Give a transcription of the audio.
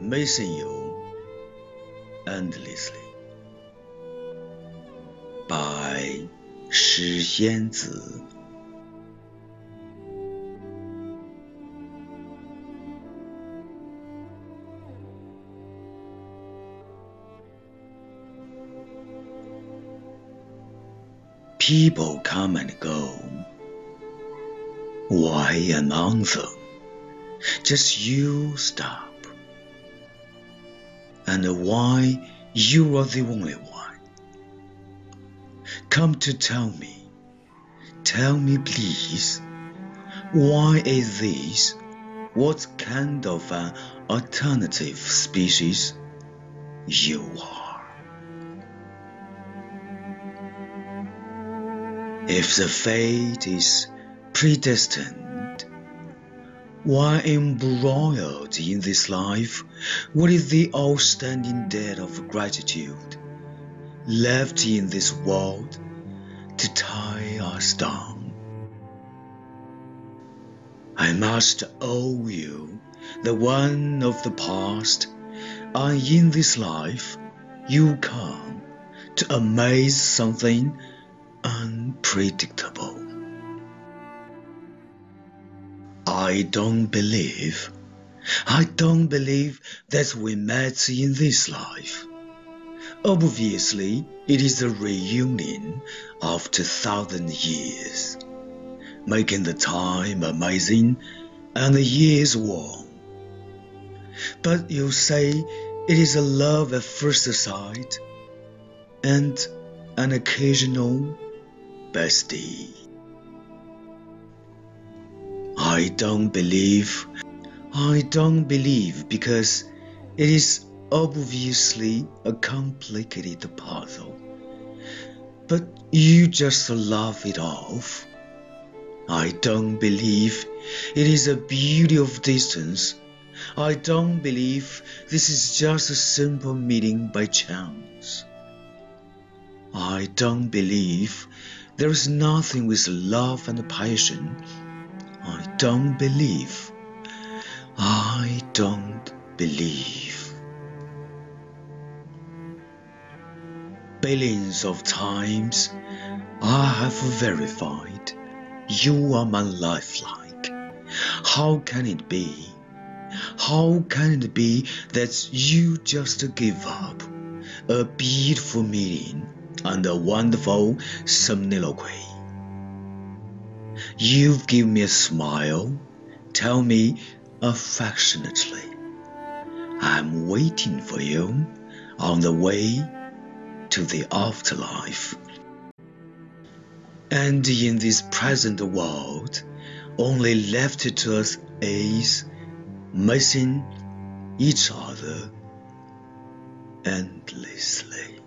missing you endlessly. By 诗仙子。People come and go. Why among them? Just you stop. And why you are the only one? Come to tell me. Tell me, please. Why is this? What kind of an alternative species you are? If the fate is predestined, why embroiled in this life, what is the outstanding debt of gratitude left in this world to tie us down? I must owe you the one of the past, and in this life you come to amaze something unpredictable. I don't believe, I don't believe that we met in this life. Obviously, it is a reunion after thousand years, making the time amazing and the years warm. But you say it is a love at first sight and an occasional bestie. I don't believe, I don't believe because it is obviously a complicated puzzle. But you just laugh it off. I don't believe it is a beauty of distance. I don't believe this is just a simple meeting by chance. I don't believe there is nothing with love and passion. I don't believe. I don't believe. Billions of times I have verified you are my lifelike. How can it be? How can it be that you just give up a beautiful meeting and a wonderful somniloquy. You give me a smile, tell me affectionately, I'm waiting for you on the way to the afterlife. And in this present world, only left to us is missing each other endlessly.